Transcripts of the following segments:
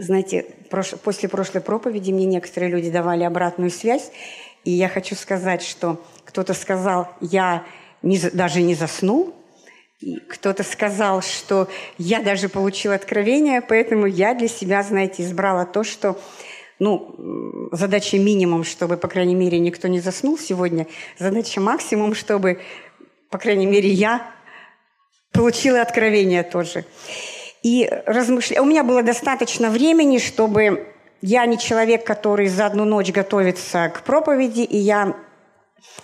Знаете, после прошлой проповеди мне некоторые люди давали обратную связь, и я хочу сказать, что кто-то сказал, я не, даже не заснул, кто-то сказал, что я даже получил откровение, поэтому я для себя, знаете, избрала то, что ну, задача минимум, чтобы, по крайней мере, никто не заснул сегодня. Задача максимум, чтобы, по крайней мере, я получила откровение тоже. И размышля... у меня было достаточно времени, чтобы я не человек, который за одну ночь готовится к проповеди, и я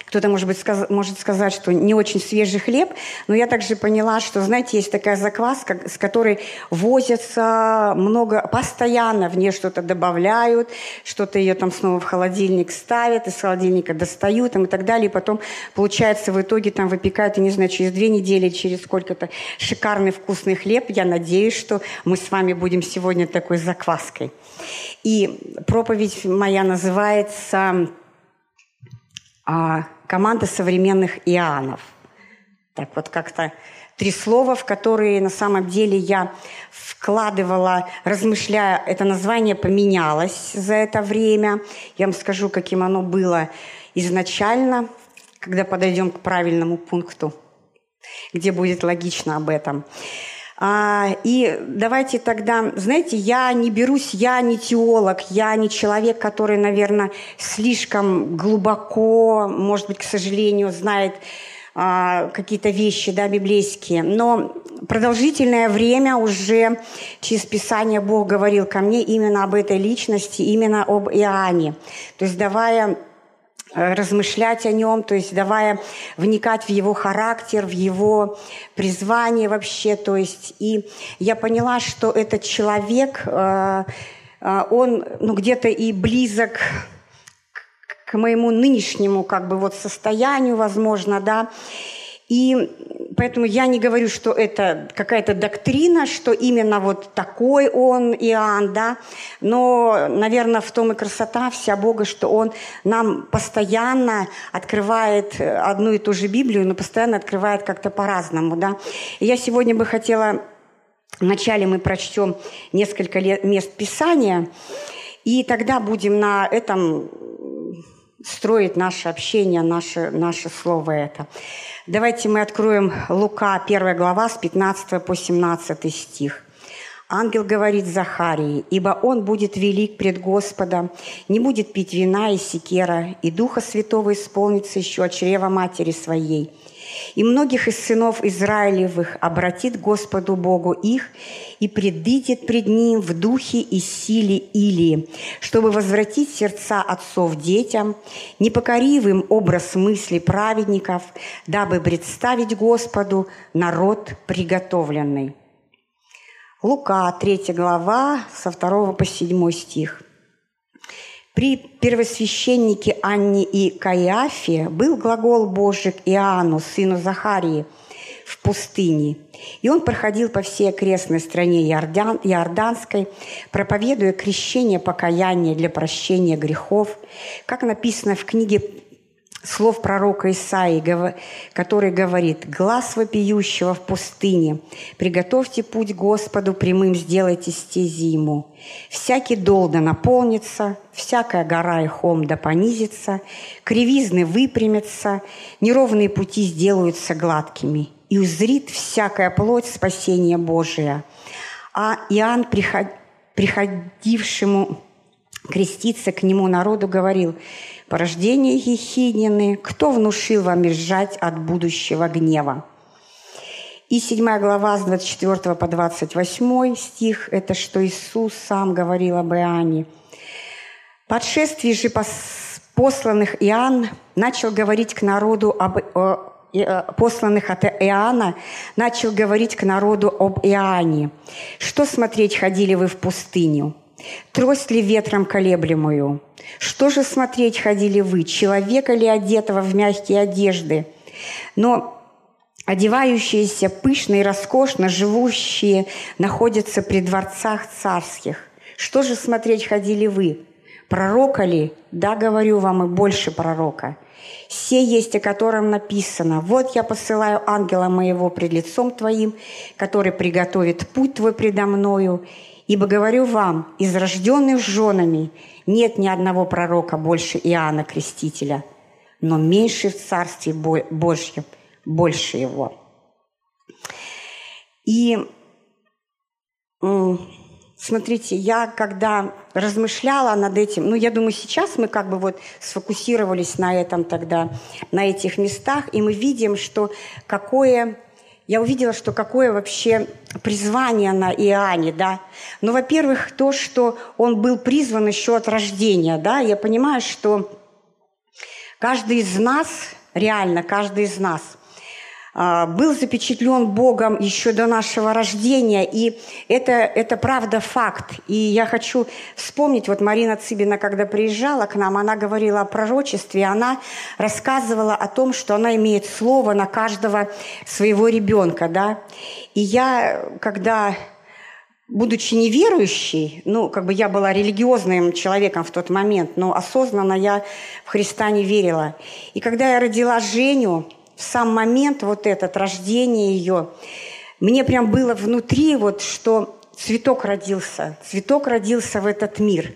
кто-то, может быть, сказ может сказать, что не очень свежий хлеб, но я также поняла, что, знаете, есть такая закваска, с которой возятся много, постоянно в нее что-то добавляют, что-то ее там снова в холодильник ставят, из холодильника достают там, и так далее, и потом, получается, в итоге там выпекают, я не знаю, через две недели, через сколько-то шикарный вкусный хлеб. Я надеюсь, что мы с вами будем сегодня такой закваской. И проповедь моя называется а, команда современных иоаннов. Так вот как-то три слова, в которые на самом деле я вкладывала, размышляя, это название поменялось за это время. Я вам скажу, каким оно было изначально, когда подойдем к правильному пункту, где будет логично об этом. А, и давайте тогда, знаете, я не берусь, я не теолог, я не человек, который, наверное, слишком глубоко, может быть, к сожалению, знает а, какие-то вещи, да, библейские. Но продолжительное время уже через Писание Бог говорил ко мне именно об этой личности, именно об Иоанне. То есть давая размышлять о нем, то есть давая вникать в его характер, в его призвание вообще. То есть и я поняла, что этот человек, э, э, он ну, где-то и близок к моему нынешнему как бы вот состоянию, возможно, да. И поэтому я не говорю, что это какая-то доктрина, что именно вот такой он Иоанн, да, но, наверное, в том и красота вся Бога, что он нам постоянно открывает одну и ту же Библию, но постоянно открывает как-то по-разному, да. И я сегодня бы хотела, вначале мы прочтем несколько мест Писания, и тогда будем на этом строить наше общение, наше, наше слово это. Давайте мы откроем Лука, 1 глава, с 15 по 17 стих. Ангел говорит Захарии, «Ибо он будет велик пред Господом, не будет пить вина и секера, и Духа Святого исполнится еще от чрева матери своей, и многих из сынов Израилевых обратит Господу Богу их и предвидит пред Ним в духе и силе Илии, чтобы возвратить сердца отцов детям, непокоривым образ мыслей праведников, дабы представить Господу народ приготовленный». Лука, 3 глава, со 2 по 7 стих. При первосвященнике Анне и Каиафе был глагол Божий к Иоанну, сыну Захарии, в пустыне. И он проходил по всей окрестной стране Иордан, Иорданской, проповедуя крещение покаяния для прощения грехов, как написано в книге слов пророка Исаии, который говорит «Глаз вопиющего в пустыне, приготовьте путь Господу, прямым сделайте стези ему. Всякий дол да наполнится, всякая гора и холм да понизится, кривизны выпрямятся, неровные пути сделаются гладкими, и узрит всякая плоть спасения Божия». А Иоанн, приходившему креститься к нему народу, говорил – порождение Ехиднины, кто внушил вам бежать от будущего гнева? И 7 глава с 24 по 28 стих – это что Иисус сам говорил об Иоанне. Подшествие же посланных Иоанн начал говорить к народу об э, посланных от Иоанна, начал говорить к народу об Иоанне. Что смотреть ходили вы в пустыню? Трость ли ветром колеблемую? Что же смотреть ходили вы, человека ли одетого в мягкие одежды? Но одевающиеся пышно и роскошно, живущие, находятся при дворцах царских. Что же смотреть ходили вы? Пророка ли? Да, говорю вам, и больше пророка. Все есть, о котором написано. Вот я посылаю ангела моего пред лицом твоим, который приготовит путь твой предо мною, Ибо говорю вам, из рожденных женами нет ни одного пророка больше Иоанна Крестителя, но меньше в Царстве Божьем больше его». И смотрите, я когда размышляла над этим, ну, я думаю, сейчас мы как бы вот сфокусировались на этом тогда, на этих местах, и мы видим, что какое я увидела, что какое вообще призвание на Иоанне, да. Ну, во-первых, то, что он был призван еще от рождения, да. Я понимаю, что каждый из нас, реально каждый из нас – был запечатлен Богом еще до нашего рождения, и это, это правда факт. И я хочу вспомнить, вот Марина Цыбина, когда приезжала к нам, она говорила о пророчестве, она рассказывала о том, что она имеет слово на каждого своего ребенка, да. И я, когда будучи неверующей, ну, как бы я была религиозным человеком в тот момент, но осознанно я в Христа не верила. И когда я родила Женю, сам момент вот этот, рождение ее, мне прям было внутри вот, что цветок родился, цветок родился в этот мир.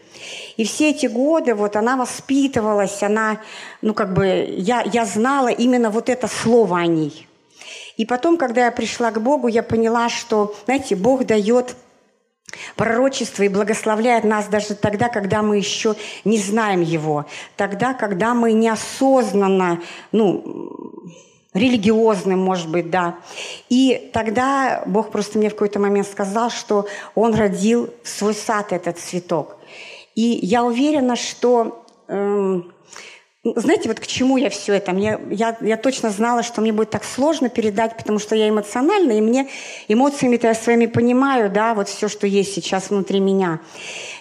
И все эти годы вот она воспитывалась, она, ну как бы, я, я знала именно вот это слово о ней. И потом, когда я пришла к Богу, я поняла, что, знаете, Бог дает пророчество и благословляет нас даже тогда, когда мы еще не знаем Его, тогда, когда мы неосознанно, ну, религиозным, может быть, да. И тогда Бог просто мне в какой-то момент сказал, что Он родил в свой сад этот цветок. И я уверена, что... Эм, знаете, вот к чему я все это? Мне, я, я точно знала, что мне будет так сложно передать, потому что я эмоциональна, и мне эмоциями-то я своими понимаю, да, вот все, что есть сейчас внутри меня.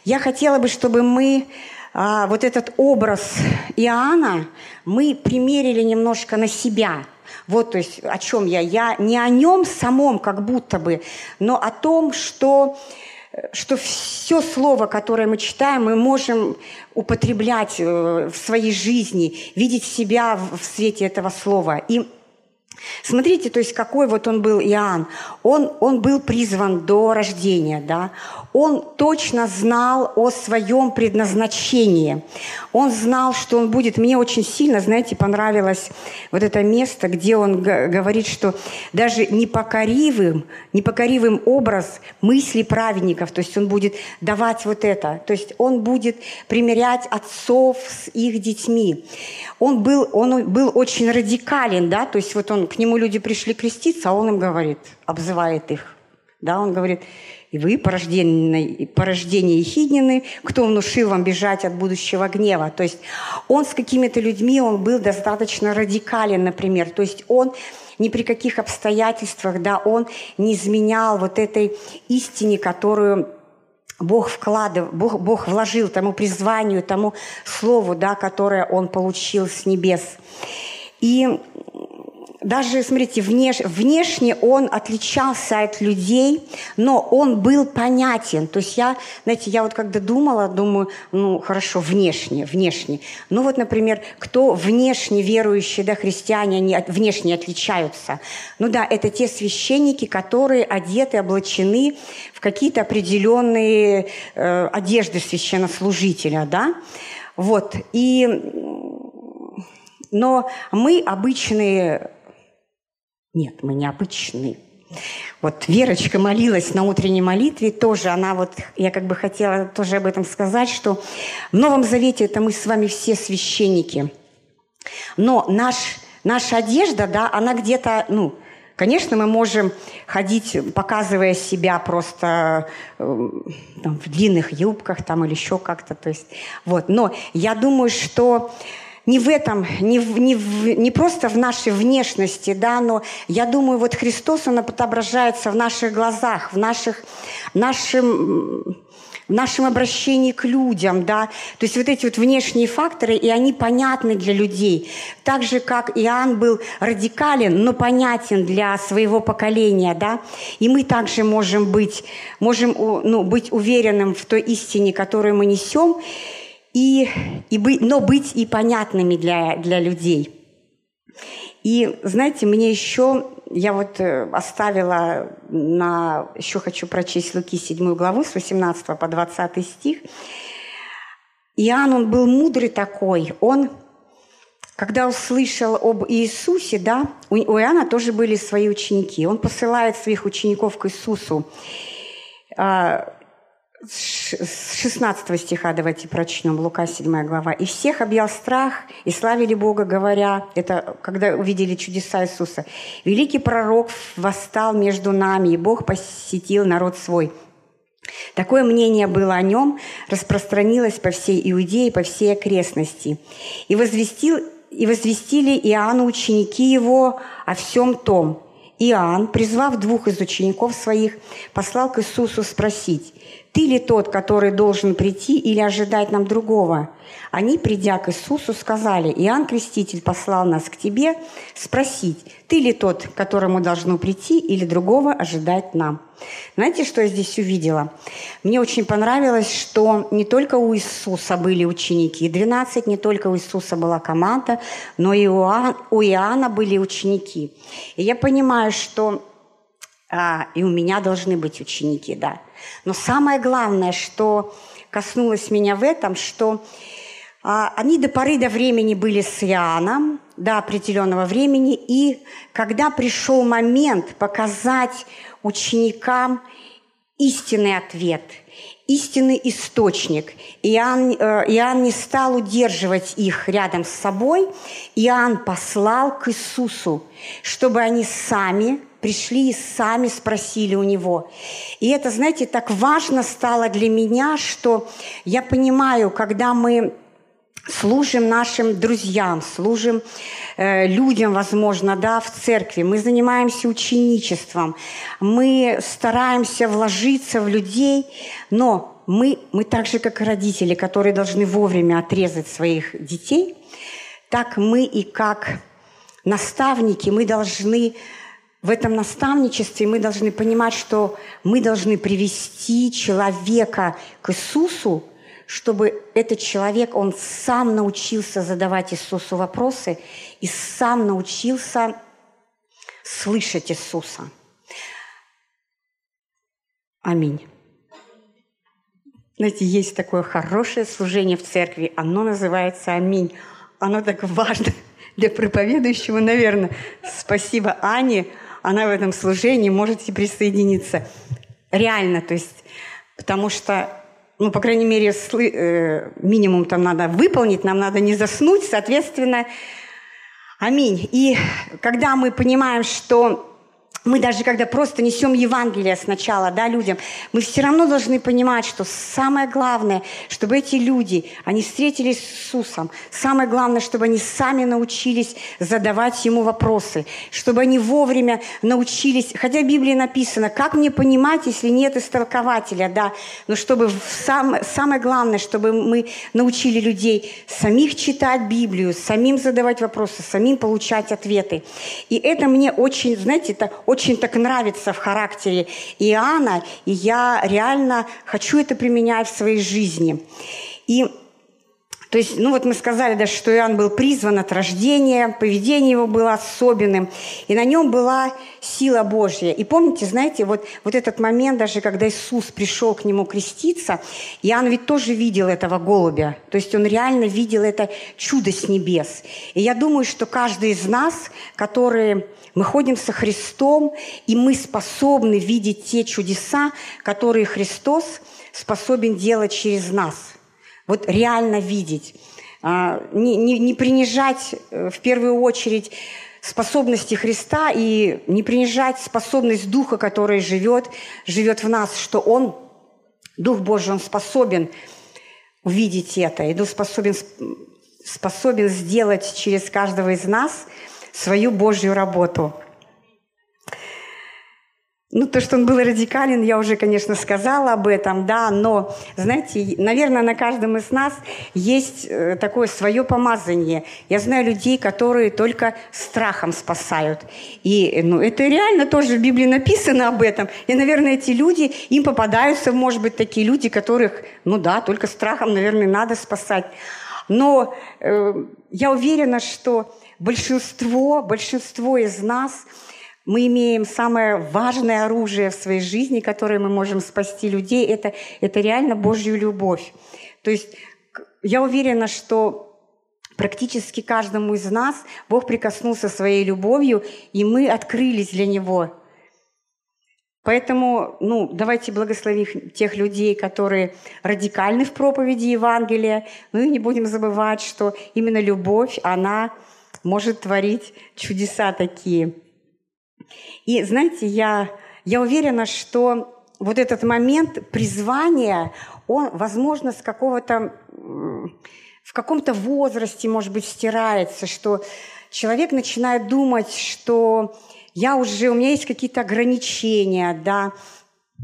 Я хотела бы, чтобы мы а, вот этот образ Иоанна мы примерили немножко на себя – вот, то есть, о чем я. Я не о нем самом как будто бы, но о том, что что все слово, которое мы читаем, мы можем употреблять э, в своей жизни, видеть себя в свете этого слова. И Смотрите, то есть какой вот он был Иоанн. Он, он был призван до рождения, да. Он точно знал о своем предназначении. Он знал, что он будет... Мне очень сильно, знаете, понравилось вот это место, где он говорит, что даже непокоривым, непокоривым образ мысли праведников, то есть он будет давать вот это, то есть он будет примерять отцов с их детьми. Он был, он был очень радикален, да, то есть вот он, к нему люди пришли креститься, а он им говорит, обзывает их, да, он говорит, и вы, порождение, порождение Ехиднины, кто внушил вам бежать от будущего гнева. То есть он с какими-то людьми, он был достаточно радикален, например. То есть он ни при каких обстоятельствах, да, он не изменял вот этой истине, которую Бог вкладывал, Бог, Бог вложил тому призванию, тому слову, да, которое он получил с небес. И даже, смотрите, внеш, внешне он отличался от людей, но он был понятен. То есть я, знаете, я вот когда думала, думаю, ну, хорошо, внешне, внешне. Ну вот, например, кто внешне верующие, да, христиане, они от, внешне отличаются. Ну да, это те священники, которые одеты, облачены в какие-то определенные э, одежды священнослужителя, да. Вот, и... Но мы обычные нет, мы необычные. Вот Верочка молилась на утренней молитве тоже. Она вот, я как бы хотела тоже об этом сказать, что в Новом Завете это мы с вами все священники. Но наш, наша одежда, да, она где-то, ну, Конечно, мы можем ходить, показывая себя просто э, там, в длинных юбках там, или еще как-то. То есть, вот. Но я думаю, что не в этом, не, в, не, в, не просто в нашей внешности, да, но я думаю, вот Христос, Он отображается в наших глазах, в наших, нашем, в нашем обращении к людям, да, то есть вот эти вот внешние факторы, и они понятны для людей. Так же, как Иоанн был радикален, но понятен для своего поколения, да, и мы также можем быть, можем ну, быть уверенным в той истине, которую мы несем, и, и быть, но быть и понятными для, для людей. И знаете, мне еще я вот э, оставила на... Еще хочу прочесть Луки 7 главу с 18 по 20 стих. Иоанн, он был мудрый такой. Он, когда услышал об Иисусе, да, у Иоанна тоже были свои ученики. Он посылает своих учеников к Иисусу а, с 16 стиха давайте прочнем, Лука 7 глава. «И всех объял страх, и славили Бога, говоря...» Это когда увидели чудеса Иисуса. «Великий пророк восстал между нами, и Бог посетил народ свой». Такое мнение было о нем, распространилось по всей Иудее, по всей окрестности. И, возвестил, и возвестили Иоанну ученики его о всем том. Иоанн, призвав двух из учеников своих, послал к Иисусу спросить, ты ли тот, который должен прийти или ожидать нам другого? Они, придя к Иисусу, сказали, Иоанн Креститель послал нас к тебе спросить, ты ли тот, которому должно прийти или другого ожидать нам? Знаете, что я здесь увидела? Мне очень понравилось, что не только у Иисуса были ученики, 12 не только у Иисуса была команда, но и у Иоанна были ученики. И я понимаю, что а, и у меня должны быть ученики, да. Но самое главное, что коснулось меня в этом, что а, они до поры до времени были с Иоанном, до определенного времени, и когда пришел момент показать ученикам истинный ответ, истинный источник. Иоанн, э, Иоанн не стал удерживать их рядом с собой. Иоанн послал к Иисусу, чтобы они сами пришли и сами спросили у него. И это, знаете, так важно стало для меня, что я понимаю, когда мы служим нашим друзьям, служим э, людям, возможно, да, в церкви, мы занимаемся ученичеством, мы стараемся вложиться в людей, но мы, мы так же, как и родители, которые должны вовремя отрезать своих детей, так мы и как наставники, мы должны в этом наставничестве мы должны понимать, что мы должны привести человека к Иисусу, чтобы этот человек, он сам научился задавать Иисусу вопросы и сам научился слышать Иисуса. Аминь. Знаете, есть такое хорошее служение в церкви, оно называется «Аминь». Оно так важно для проповедующего, наверное. Спасибо Ане она в этом служении, можете присоединиться. Реально, то есть, потому что, ну, по крайней мере, слы, э, минимум там надо выполнить, нам надо не заснуть, соответственно, аминь. И когда мы понимаем, что мы даже когда просто несем Евангелие сначала да, людям, мы все равно должны понимать, что самое главное, чтобы эти люди, они встретились с Иисусом. Самое главное, чтобы они сами научились задавать Ему вопросы, чтобы они вовремя научились, хотя в Библии написано, как мне понимать, если нет истолкователя, да, но чтобы сам, самое главное, чтобы мы научили людей самих читать Библию, самим задавать вопросы, самим получать ответы. И это мне очень, знаете, это очень так нравится в характере Иоанна, и я реально хочу это применять в своей жизни. И то есть, ну вот мы сказали даже, что Иоанн был призван от рождения, поведение его было особенным, и на нем была сила Божья. И помните, знаете, вот, вот этот момент, даже когда Иисус пришел к нему креститься, Иоанн ведь тоже видел этого голубя, то есть он реально видел это чудо с небес. И я думаю, что каждый из нас, которые мы ходим со Христом, и мы способны видеть те чудеса, которые Христос способен делать через нас – вот реально видеть, а, не, не, не принижать э, в первую очередь способности Христа и не принижать способность Духа, который живет, живет в нас, что Он, Дух Божий, Он способен увидеть это, и Дух способен, способен сделать через каждого из нас свою Божью работу – ну, то, что он был радикален, я уже, конечно, сказала об этом, да, но, знаете, наверное, на каждом из нас есть э, такое свое помазание. Я знаю людей, которые только страхом спасают. И, ну, это реально тоже в Библии написано об этом. И, наверное, эти люди, им попадаются, может быть, такие люди, которых, ну да, только страхом, наверное, надо спасать. Но э, я уверена, что большинство, большинство из нас – мы имеем самое важное оружие в своей жизни, которое мы можем спасти людей, это, это реально Божью любовь. То есть я уверена, что практически каждому из нас Бог прикоснулся своей любовью, и мы открылись для Него. Поэтому, ну, давайте благословим тех людей, которые радикальны в проповеди Евангелия. Ну и не будем забывать, что именно любовь, она может творить чудеса такие. И знаете, я, я уверена, что вот этот момент призвания, он, возможно, с какого-то в каком-то возрасте, может быть, стирается, что человек начинает думать, что я уже, у меня есть какие-то ограничения, да,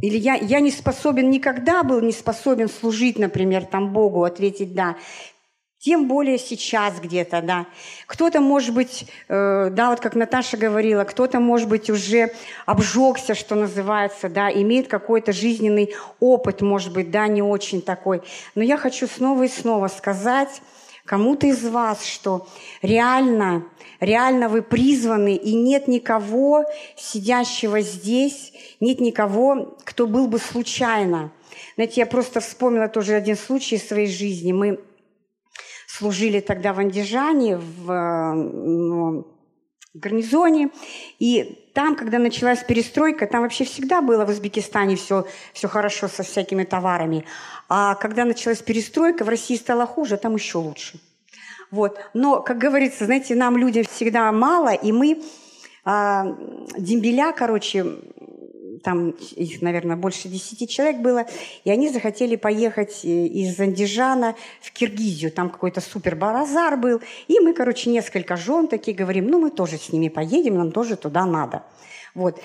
или я, я не способен, никогда был не способен служить, например, там Богу, ответить «да». Тем более сейчас где-то, да. Кто-то, может быть, э, да, вот как Наташа говорила, кто-то, может быть, уже обжегся, что называется, да, имеет какой-то жизненный опыт, может быть, да, не очень такой. Но я хочу снова и снова сказать кому-то из вас, что реально, реально вы призваны, и нет никого, сидящего здесь, нет никого, кто был бы случайно. Знаете, я просто вспомнила тоже один случай из своей жизни. Мы служили тогда в Андижане, в ну, гарнизоне. И там, когда началась перестройка, там вообще всегда было в Узбекистане все, все хорошо со всякими товарами. А когда началась перестройка, в России стало хуже, а там еще лучше. Вот. Но, как говорится, знаете, нам людям всегда мало, и мы а, дембеля, короче, там их, наверное, больше десяти человек было, и они захотели поехать э, из Андижана в Киргизию, там какой-то супер баразар был, и мы, короче, несколько жен такие говорим, ну, мы тоже с ними поедем, нам тоже туда надо. Вот.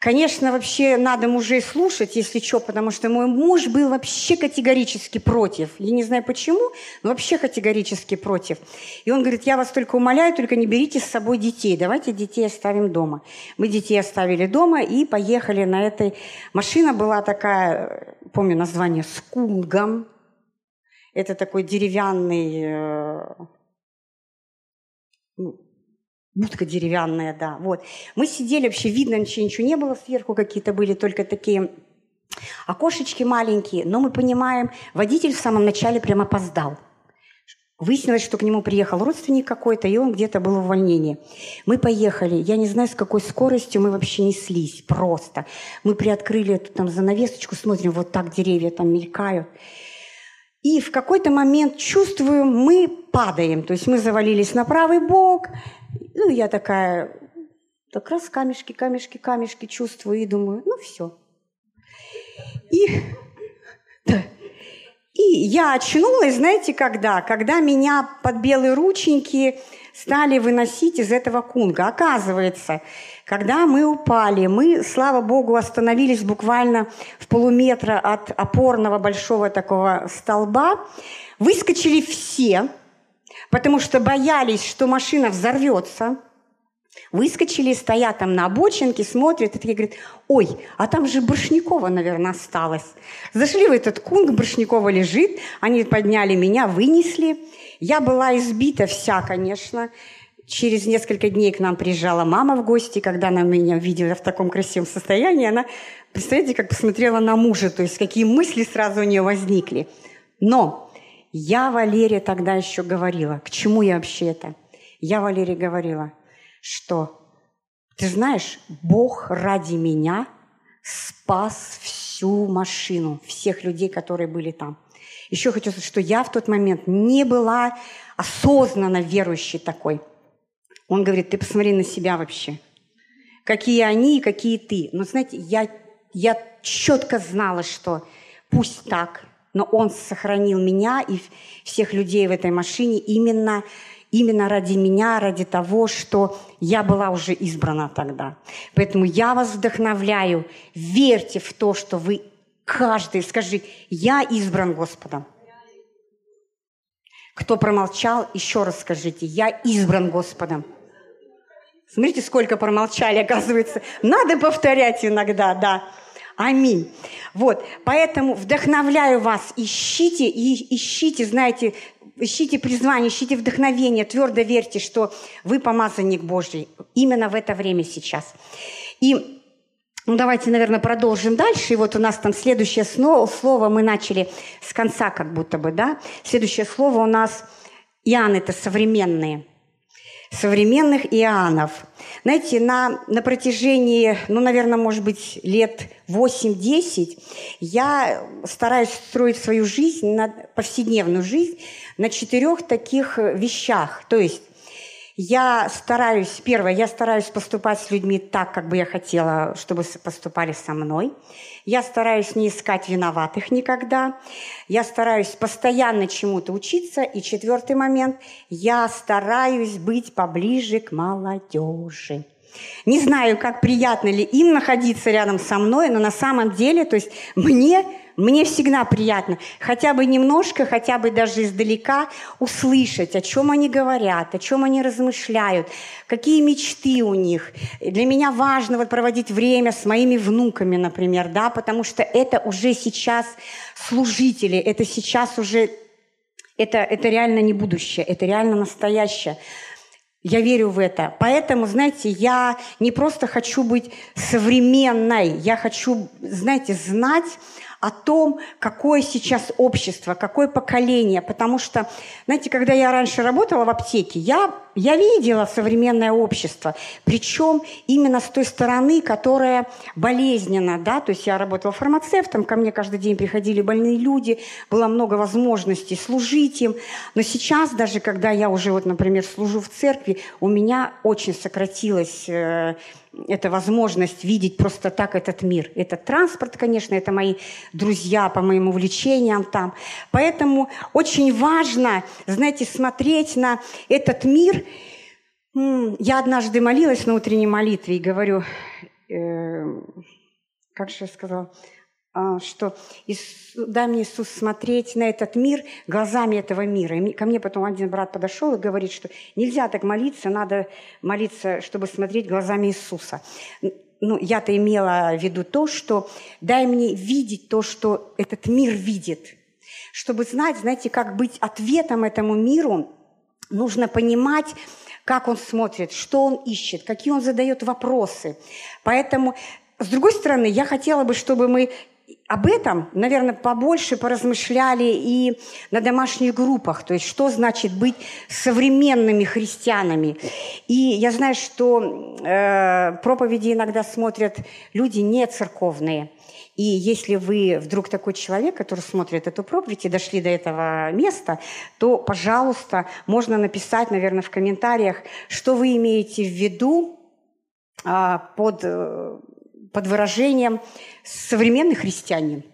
Конечно, вообще надо мужей слушать, если что, потому что мой муж был вообще категорически против. Я не знаю почему, но вообще категорически против. И он говорит, я вас только умоляю, только не берите с собой детей, давайте детей оставим дома. Мы детей оставили дома и поехали на этой... Машина была такая, помню название, с кунгом. Это такой деревянный э, ну, Будка деревянная, да. Вот. Мы сидели, вообще видно, ничего, ничего не было сверху, какие-то были только такие окошечки маленькие. Но мы понимаем, водитель в самом начале прям опоздал. Выяснилось, что к нему приехал родственник какой-то, и он где-то был в увольнении. Мы поехали. Я не знаю, с какой скоростью мы вообще неслись. Просто. Мы приоткрыли эту там занавесочку, смотрим, вот так деревья там мелькают. И в какой-то момент чувствую, мы падаем. То есть мы завалились на правый бок, ну, я такая, так раз камешки, камешки, камешки чувствую и думаю, ну, все. И, да. и я очнулась, знаете, когда? Когда меня под белые рученьки стали выносить из этого кунга. Оказывается, когда мы упали, мы, слава богу, остановились буквально в полуметра от опорного большого такого столба, выскочили все – потому что боялись, что машина взорвется. Выскочили, стоят там на обочинке, смотрят, и такие говорят, ой, а там же Баршникова, наверное, осталось. Зашли в этот кунг, Баршникова лежит, они подняли меня, вынесли. Я была избита вся, конечно. Через несколько дней к нам приезжала мама в гости, когда она меня видела в таком красивом состоянии, она, представляете, как посмотрела на мужа, то есть какие мысли сразу у нее возникли. Но я Валерия тогда еще говорила, к чему я вообще это? Я Валерия говорила, что, ты знаешь, Бог ради меня спас всю машину, всех людей, которые были там. Еще хочу сказать, что я в тот момент не была осознанно верующей такой. Он говорит, ты посмотри на себя вообще. Какие они и какие ты. Но знаете, я, я четко знала, что пусть так, но Он сохранил меня и всех людей в этой машине именно, именно ради меня, ради того, что я была уже избрана тогда. Поэтому я вас вдохновляю, верьте в то, что вы каждый, скажи, я избран Господом. Кто промолчал, еще раз скажите, я избран Господом. Смотрите, сколько промолчали, оказывается. Надо повторять иногда, да. Аминь. Вот, поэтому вдохновляю вас, ищите и ищите, знаете, ищите призвание, ищите вдохновение, твердо верьте, что вы помазанник Божий именно в это время сейчас. И ну, давайте, наверное, продолжим дальше. И вот у нас там следующее слово, мы начали с конца как будто бы, да? Следующее слово у нас Иоанн – это современные. Современных Иоаннов. Знаете, на, на протяжении, ну, наверное, может быть, лет 8-10 я стараюсь строить свою жизнь, на, повседневную жизнь на четырех таких вещах. То есть я стараюсь, первое, я стараюсь поступать с людьми так, как бы я хотела, чтобы поступали со мной. Я стараюсь не искать виноватых никогда. Я стараюсь постоянно чему-то учиться. И четвертый момент, я стараюсь быть поближе к молодежи. Не знаю, как приятно ли им находиться рядом со мной, но на самом деле, то есть мне мне всегда приятно хотя бы немножко, хотя бы даже издалека услышать, о чем они говорят, о чем они размышляют, какие мечты у них. Для меня важно вот проводить время с моими внуками, например, да, потому что это уже сейчас служители, это сейчас уже, это, это реально не будущее, это реально настоящее. Я верю в это. Поэтому, знаете, я не просто хочу быть современной, я хочу, знаете, знать о том, какое сейчас общество, какое поколение. Потому что, знаете, когда я раньше работала в аптеке, я, я видела современное общество, причем именно с той стороны, которая болезненна. Да? То есть я работала фармацевтом, ко мне каждый день приходили больные люди, было много возможностей служить им. Но сейчас, даже когда я уже, вот, например, служу в церкви, у меня очень сократилось э, это возможность видеть просто так этот мир. Это транспорт, конечно, это мои друзья по моим увлечениям там. Поэтому очень важно, знаете, смотреть на этот мир. Я однажды молилась на утренней молитве и говорю, э, как же я сказала, что дай мне Иисус смотреть на этот мир глазами этого мира. И ко мне потом один брат подошел и говорит, что нельзя так молиться, надо молиться, чтобы смотреть глазами Иисуса. Ну, я-то имела в виду то, что дай мне видеть то, что этот мир видит. Чтобы знать, знаете, как быть ответом этому миру, нужно понимать, как он смотрит, что он ищет, какие он задает вопросы. Поэтому с другой стороны, я хотела бы, чтобы мы об этом, наверное, побольше поразмышляли и на домашних группах, то есть что значит быть современными христианами. И я знаю, что э, проповеди иногда смотрят люди не церковные. И если вы вдруг такой человек, который смотрит эту проповедь и дошли до этого места, то, пожалуйста, можно написать, наверное, в комментариях, что вы имеете в виду э, под э, под выражением современный христианин.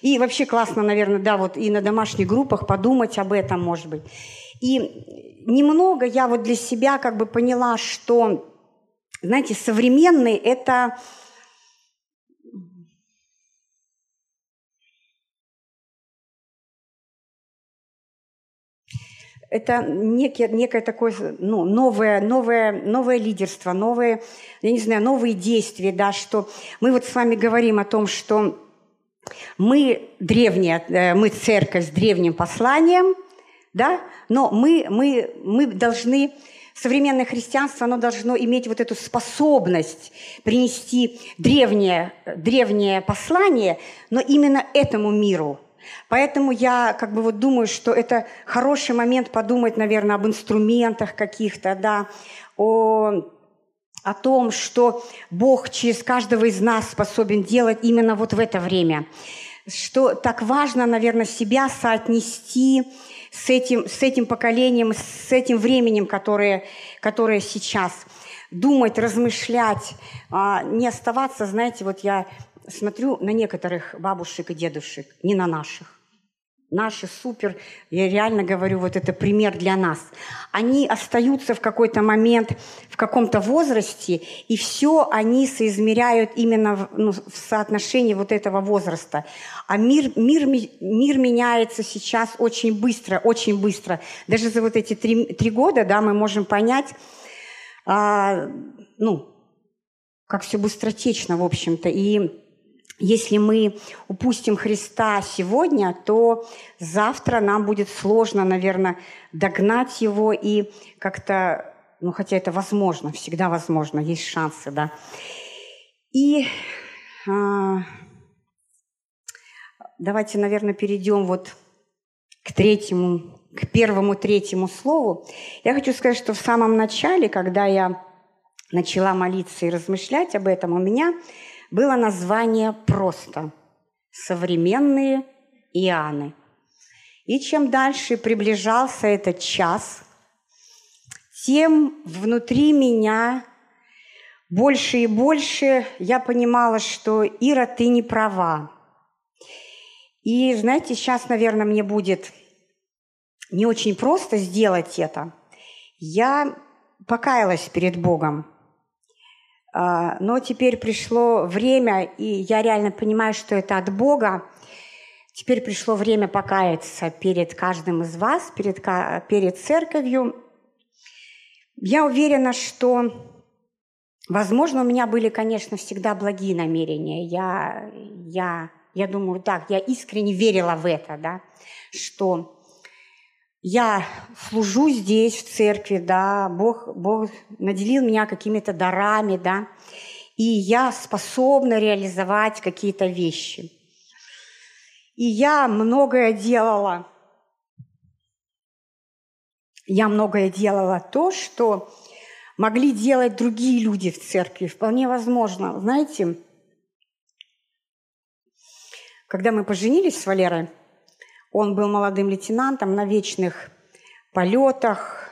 И вообще классно, наверное, да, вот и на домашних группах подумать об этом, может быть. И немного я вот для себя как бы поняла, что, знаете, современный – это это некие, некое такое ну, новое, новое, новое лидерство, новые, я не знаю, новые действия, да, что мы вот с вами говорим о том, что мы древняя, э, мы церковь с древним посланием, да, но мы, мы, мы должны, современное христианство, оно должно иметь вот эту способность принести древнее, древнее послание, но именно этому миру – Поэтому я как бы вот думаю, что это хороший момент подумать, наверное, об инструментах каких-то, да, о, о том, что Бог через каждого из нас способен делать именно вот в это время. Что так важно, наверное, себя соотнести с этим, с этим поколением, с этим временем, которое, которое сейчас. Думать, размышлять, а, не оставаться, знаете, вот я смотрю на некоторых бабушек и дедушек, не на наших. Наши супер, я реально говорю, вот это пример для нас. Они остаются в какой-то момент, в каком-то возрасте, и все они соизмеряют именно в, ну, в соотношении вот этого возраста. А мир, мир, мир меняется сейчас очень быстро, очень быстро. Даже за вот эти три, три года да, мы можем понять, а, ну, как все быстротечно, в общем-то. И если мы упустим Христа сегодня, то завтра нам будет сложно, наверное, догнать его и как-то, ну хотя это возможно, всегда возможно, есть шансы, да. И а, давайте, наверное, перейдем вот к третьему, к первому третьему слову. Я хочу сказать, что в самом начале, когда я начала молиться и размышлять об этом, у меня было название просто «Современные Иоанны». И чем дальше приближался этот час, тем внутри меня больше и больше я понимала, что Ира, ты не права. И знаете, сейчас, наверное, мне будет не очень просто сделать это. Я покаялась перед Богом. А, но теперь пришло время, и я реально понимаю, что это от Бога. Теперь пришло время покаяться перед каждым из вас, перед, перед церковью. Я уверена, что, возможно, у меня были, конечно, всегда благие намерения. Я, я, я думаю, так, я искренне верила в это, да, что я служу здесь, в церкви, да, Бог, Бог наделил меня какими-то дарами, да, и я способна реализовать какие-то вещи. И я многое делала. Я многое делала то, что могли делать другие люди в церкви. Вполне возможно. Знаете, когда мы поженились с Валерой, он был молодым лейтенантом на вечных полетах,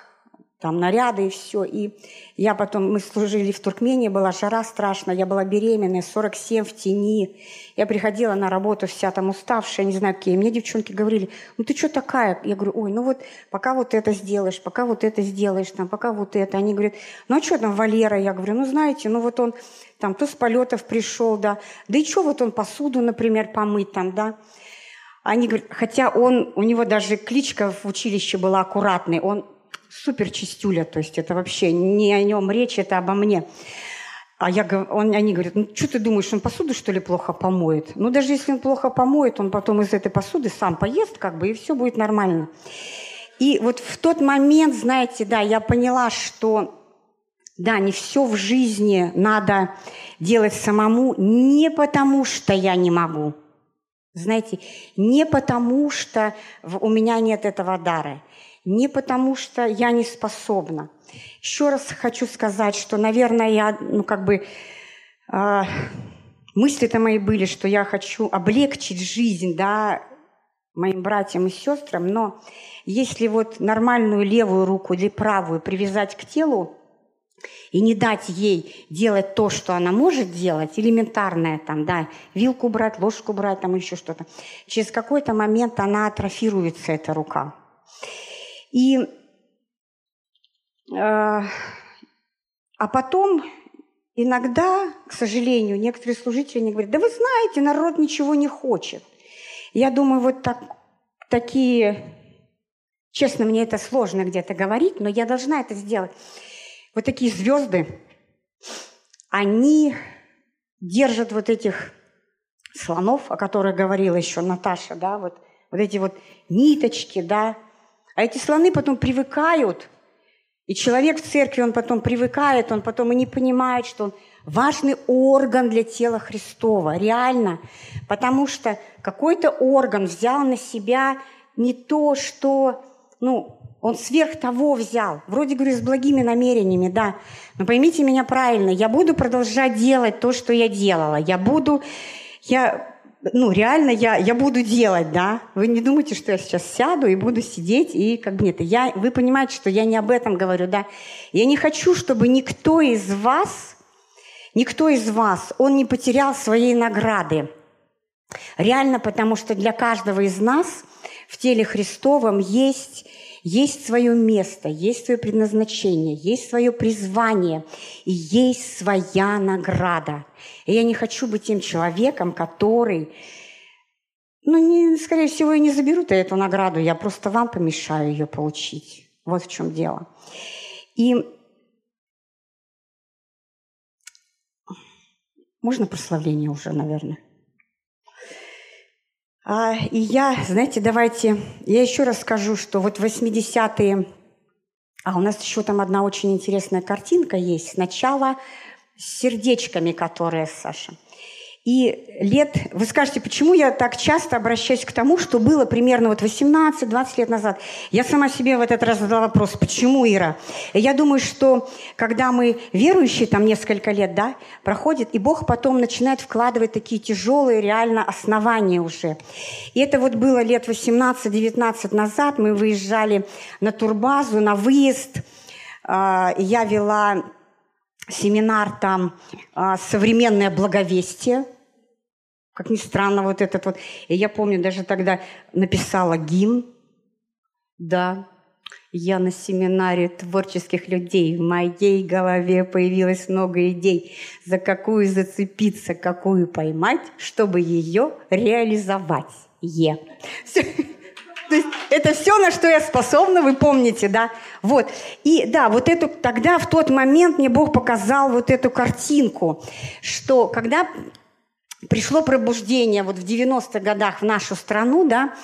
там наряды и все. И я потом, мы служили в Туркмении, была жара страшная, я была беременная, 47 в тени. Я приходила на работу вся там уставшая, не знаю какие. мне девчонки говорили, ну ты что такая? Я говорю, ой, ну вот пока вот это сделаешь, пока вот это сделаешь, там, пока вот это. Они говорят, ну а что там Валера? Я говорю, ну знаете, ну вот он там то с полетов пришел, да. Да и что вот он посуду, например, помыть там, да. Они говорят, хотя он, у него даже кличка в училище была аккуратный, он супер чистюля, то есть это вообще не о нем речь, это обо мне. А я, он, они говорят, ну что ты думаешь, он посуду что ли плохо помоет? Ну даже если он плохо помоет, он потом из этой посуды сам поест, как бы, и все будет нормально. И вот в тот момент, знаете, да, я поняла, что да, не все в жизни надо делать самому, не потому что я не могу – знаете, не потому, что у меня нет этого дара, не потому, что я не способна. Еще раз хочу сказать, что, наверное, я, ну, как бы, э, мысли-то мои были, что я хочу облегчить жизнь, да, моим братьям и сестрам, но если вот нормальную левую руку или правую привязать к телу, и не дать ей делать то, что она может делать, элементарное там, да, вилку брать, ложку брать, там еще что-то, через какой-то момент она атрофируется, эта рука. И, э, а потом иногда, к сожалению, некоторые служители не говорят, да вы знаете, народ ничего не хочет. Я думаю, вот так, такие, честно, мне это сложно где-то говорить, но я должна это сделать. Вот такие звезды, они держат вот этих слонов, о которых говорила еще Наташа, да, вот, вот эти вот ниточки, да. А эти слоны потом привыкают, и человек в церкви, он потом привыкает, он потом и не понимает, что он важный орган для тела Христова, реально, потому что какой-то орган взял на себя не то, что, ну, он сверх того взял. Вроде, говорю, с благими намерениями, да. Но поймите меня правильно, я буду продолжать делать то, что я делала. Я буду, я, ну, реально я, я буду делать, да. Вы не думайте, что я сейчас сяду и буду сидеть и как бы нет. Я, вы понимаете, что я не об этом говорю, да. Я не хочу, чтобы никто из вас, никто из вас, он не потерял своей награды. Реально, потому что для каждого из нас в теле Христовом есть есть свое место, есть свое предназначение, есть свое призвание и есть своя награда. И я не хочу быть тем человеком, который, ну, не, скорее всего, и не заберут эту награду, я просто вам помешаю ее получить. Вот в чем дело. И можно прославление уже, наверное? А, и я, знаете, давайте, я еще раз скажу, что вот 80-е, а у нас еще там одна очень интересная картинка есть. Сначала с сердечками, которые, Саша – и лет, вы скажете, почему я так часто обращаюсь к тому, что было примерно вот 18-20 лет назад. Я сама себе в этот раз задала вопрос, почему, Ира? Я думаю, что когда мы верующие, там несколько лет, да, проходит, и Бог потом начинает вкладывать такие тяжелые реально основания уже. И это вот было лет 18-19 назад, мы выезжали на турбазу, на выезд, а, я вела семинар там а, «Современное благовестие». Как ни странно, вот этот вот. И я помню, даже тогда написала гимн. Да, я на семинаре творческих людей. В моей голове появилось много идей. За какую зацепиться, какую поймать, чтобы ее реализовать. Е. Все. То есть это все, на что я способна, вы помните, да? Вот. И да, вот эту, тогда в тот момент мне Бог показал вот эту картинку, что когда пришло пробуждение вот в 90-х годах в нашу страну, да,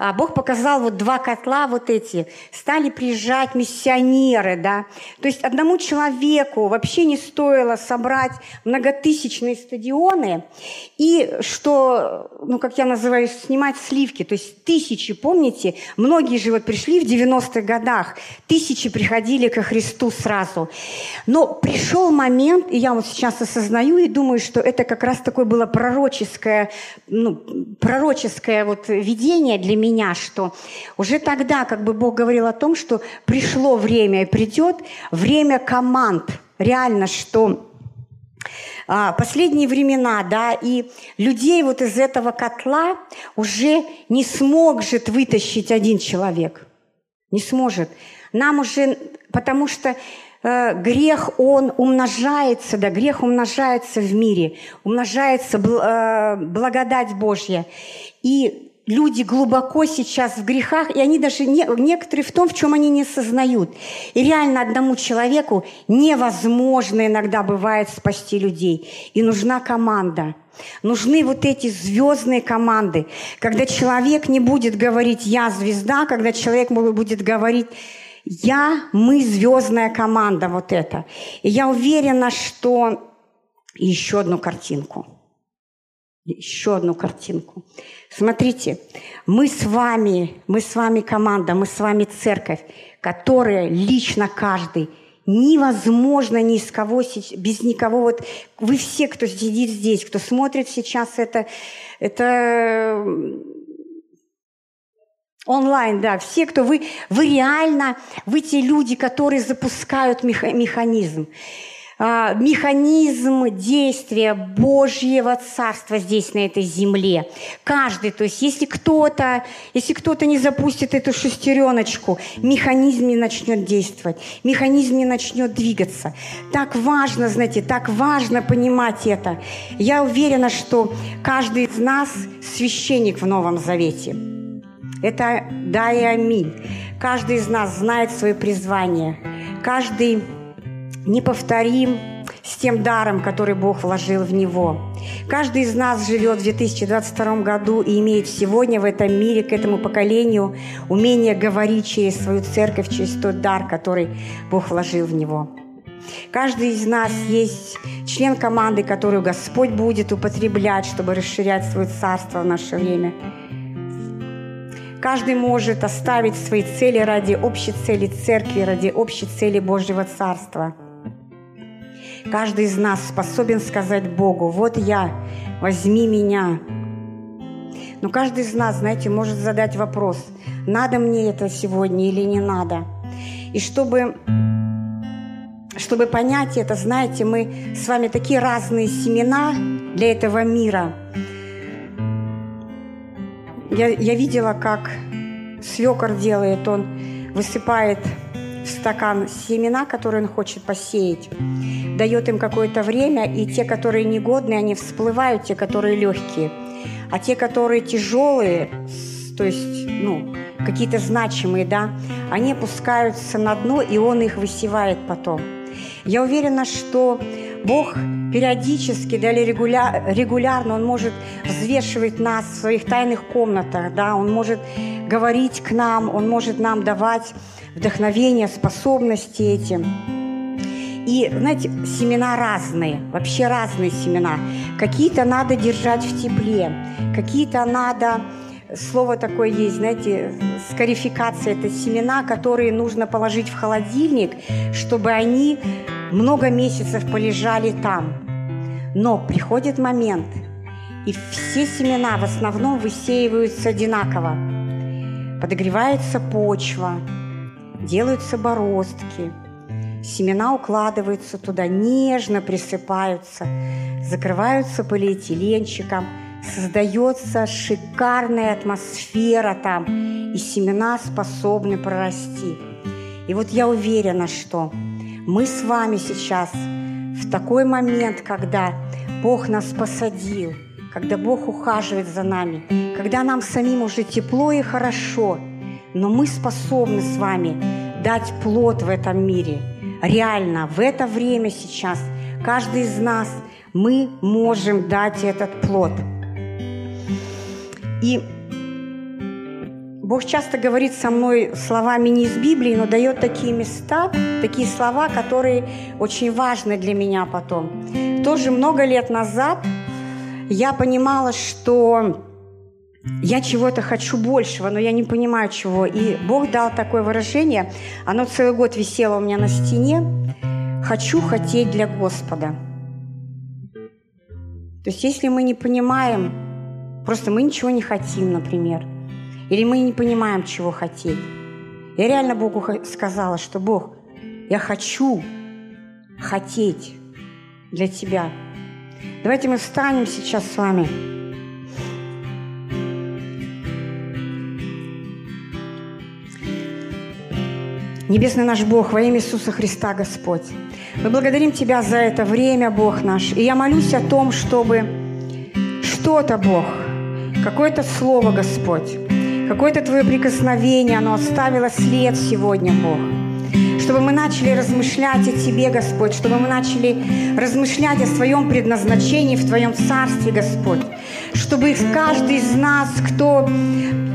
а Бог показал вот два котла вот эти, стали приезжать миссионеры, да. То есть одному человеку вообще не стоило собрать многотысячные стадионы и что, ну, как я называю, снимать сливки, то есть тысячи, помните, многие же вот пришли в 90-х годах, тысячи приходили ко Христу сразу. Но пришел момент, и я вот сейчас осознаю и думаю, что это как раз такое было пророческое, ну, пророческое вот видение для меня, меня, что уже тогда как бы Бог говорил о том, что пришло время и придет время команд. Реально, что а, последние времена, да, и людей вот из этого котла уже не сможет вытащить один человек. Не сможет. Нам уже, потому что э, грех, он умножается, да, грех умножается в мире, умножается э, благодать Божья. И люди глубоко сейчас в грехах, и они даже не, некоторые в том, в чем они не сознают. И реально одному человеку невозможно иногда бывает спасти людей. И нужна команда. Нужны вот эти звездные команды, когда человек не будет говорить «я звезда», когда человек будет говорить «я, мы звездная команда», вот это. И я уверена, что... еще одну картинку – еще одну картинку. Смотрите, мы с вами, мы с вами команда, мы с вами церковь, которая лично каждый невозможно ни с кого, без никого. Вот вы все, кто сидит здесь, кто смотрит сейчас это, это онлайн, да, все, кто вы, вы реально, вы те люди, которые запускают механизм. А, механизм действия Божьего Царства здесь, на этой земле. Каждый, то есть если кто-то, если кто-то не запустит эту шестереночку, механизм не начнет действовать, механизм не начнет двигаться. Так важно, знаете, так важно понимать это. Я уверена, что каждый из нас священник в Новом Завете. Это да и аминь. Каждый из нас знает свое призвание. Каждый неповторим с тем даром, который Бог вложил в него. Каждый из нас живет в 2022 году и имеет сегодня в этом мире к этому поколению умение говорить через свою церковь, через тот дар, который Бог вложил в него. Каждый из нас есть член команды, которую Господь будет употреблять, чтобы расширять свое царство в наше время. Каждый может оставить свои цели ради общей цели церкви, ради общей цели Божьего Царства – Каждый из нас способен сказать Богу, вот я, возьми меня. Но каждый из нас, знаете, может задать вопрос, надо мне это сегодня или не надо. И чтобы, чтобы понять это, знаете, мы с вами такие разные семена для этого мира. Я, я видела, как свекор делает, он высыпает в стакан семена, которые он хочет посеять, дает им какое-то время, и те, которые негодные, они всплывают, те, которые легкие. А те, которые тяжелые, то есть, ну, какие-то значимые, да, они опускаются на дно, и он их высевает потом. Я уверена, что Бог периодически, да, или регуля, регулярно Он может взвешивать нас в своих тайных комнатах, да, Он может говорить к нам, Он может нам давать вдохновение, способности этим. И, знаете, семена разные, вообще разные семена. Какие-то надо держать в тепле, какие-то надо слово такое есть, знаете, скарификация – это семена, которые нужно положить в холодильник, чтобы они много месяцев полежали там. Но приходит момент, и все семена в основном высеиваются одинаково. Подогревается почва, делаются бороздки, семена укладываются туда, нежно присыпаются, закрываются полиэтиленчиком – создается шикарная атмосфера там, и семена способны прорасти. И вот я уверена, что мы с вами сейчас в такой момент, когда Бог нас посадил, когда Бог ухаживает за нами, когда нам самим уже тепло и хорошо, но мы способны с вами дать плод в этом мире. Реально, в это время сейчас каждый из нас мы можем дать этот плод – и Бог часто говорит со мной словами не из Библии, но дает такие места, такие слова, которые очень важны для меня потом. Тоже много лет назад я понимала, что я чего-то хочу большего, но я не понимаю чего. И Бог дал такое выражение, оно целый год висело у меня на стене. «Хочу хотеть для Господа». То есть если мы не понимаем, Просто мы ничего не хотим, например. Или мы не понимаем, чего хотеть. Я реально Богу сказала, что Бог, я хочу хотеть для Тебя. Давайте мы встанем сейчас с вами. Небесный наш Бог, во имя Иисуса Христа, Господь, мы благодарим Тебя за это время, Бог наш. И я молюсь о том, чтобы что-то, Бог, какое-то слово, Господь, какое-то Твое прикосновение, оно оставило след сегодня, Бог. Чтобы мы начали размышлять о Тебе, Господь, чтобы мы начали размышлять о своем предназначении в Твоем Царстве, Господь. Чтобы каждый из нас, кто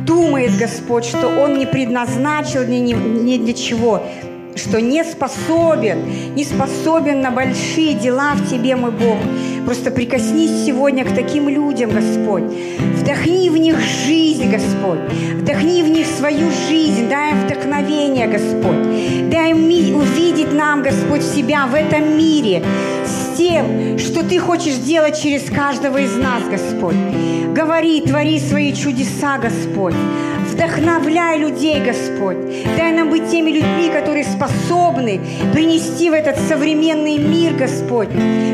думает, Господь, что Он не предназначил ни, ни, ни для чего, что не способен, не способен на большие дела в Тебе, мой Бог. Просто прикоснись сегодня к таким людям, Господь. Вдохни в них жизнь, Господь. Вдохни в них свою жизнь. Дай им вдохновение, Господь. Дай им увидеть нам, Господь, себя в этом мире с тем, что Ты хочешь делать через каждого из нас, Господь. Говори, твори свои чудеса, Господь. Вдохновляй людей, Господь. Дай нам быть теми людьми, которые способны принести в этот современный мир, Господь,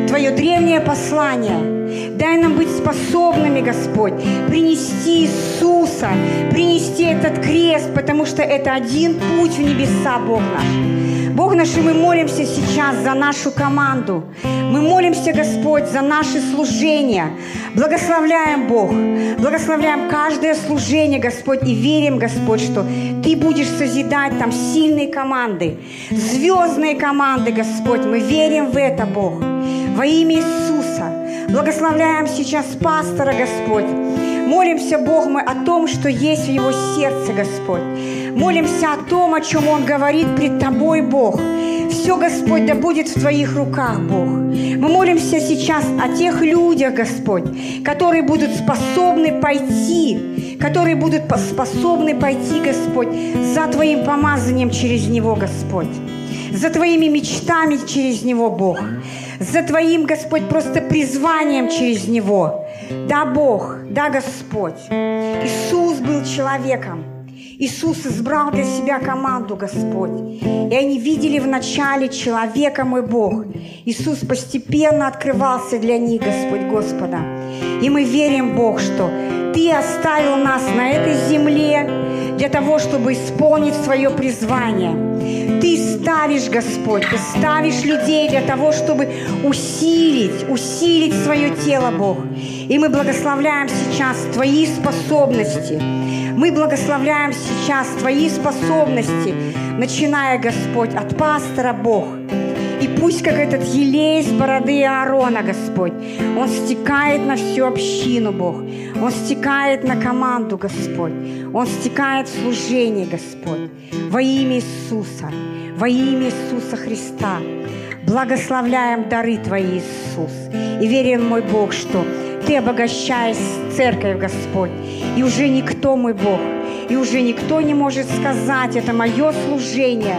Твое древнее послание. Дай нам быть способными, Господь, принести Иисуса, принести этот крест, потому что это один путь в небеса, Бог наш. Бог наш, и мы молимся сейчас за нашу команду. Мы молимся, Господь, за наши служения. Благословляем, Бог. Благословляем каждое служение, Господь, и верим, Господь, что Ты будешь созидать там сильные команды, звездные команды, Господь. Мы верим в это, Бог. Во имя Иисуса. Благословляем сейчас пастора, Господь. Молимся, Бог, мы о том, что есть в его сердце, Господь. Молимся о том, о чем Он говорит пред Тобой, Бог. Все, Господь, да будет в Твоих руках, Бог. Мы молимся сейчас о тех людях, Господь, которые будут способны пойти, которые будут способны пойти, Господь, за Твоим помазанием через Него, Господь, за Твоими мечтами через Него, Бог, за Твоим, Господь, просто призванием через Него. Да, Бог, да, Господь. Иисус был человеком, Иисус избрал для себя команду, Господь. И они видели в начале человека, мой Бог. Иисус постепенно открывался для них, Господь, Господа. И мы верим, Бог, что Ты оставил нас на этой земле для того, чтобы исполнить свое призвание. Ты ставишь, Господь, Ты ставишь людей для того, чтобы усилить, усилить свое тело, Бог. И мы благословляем сейчас Твои способности, мы благословляем сейчас Твои способности, начиная, Господь, от пастора Бог. И пусть как этот елей с бороды Аарона, Господь, он стекает на всю общину, Бог. Он стекает на команду, Господь. Он стекает в служение, Господь. Во имя Иисуса, во имя Иисуса Христа. Благословляем дары Твои, Иисус. И верим, мой Бог, что Ты обогащаешь церковь, Господь. И уже никто, мой Бог, и уже никто не может сказать, это мое служение.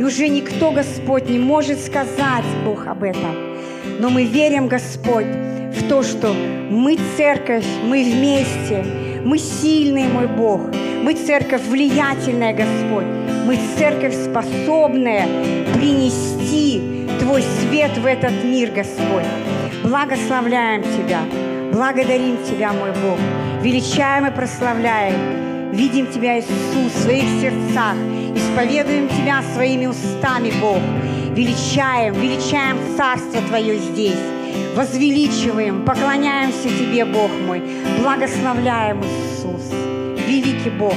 И уже никто, Господь, не может сказать, Бог, об этом. Но мы верим, Господь, в то, что мы церковь, мы вместе, мы сильные, мой Бог. Мы церковь влиятельная, Господь. Мы церковь способная принести Твой свет в этот мир, Господь. Благословляем Тебя, благодарим Тебя, мой Бог. Величаем и прославляем. Видим Тебя, Иисус, в своих сердцах. Исповедуем Тебя своими устами, Бог. Величаем, величаем Царство Твое здесь. Возвеличиваем, поклоняемся Тебе, Бог мой. Благословляем, Иисус. Великий Бог.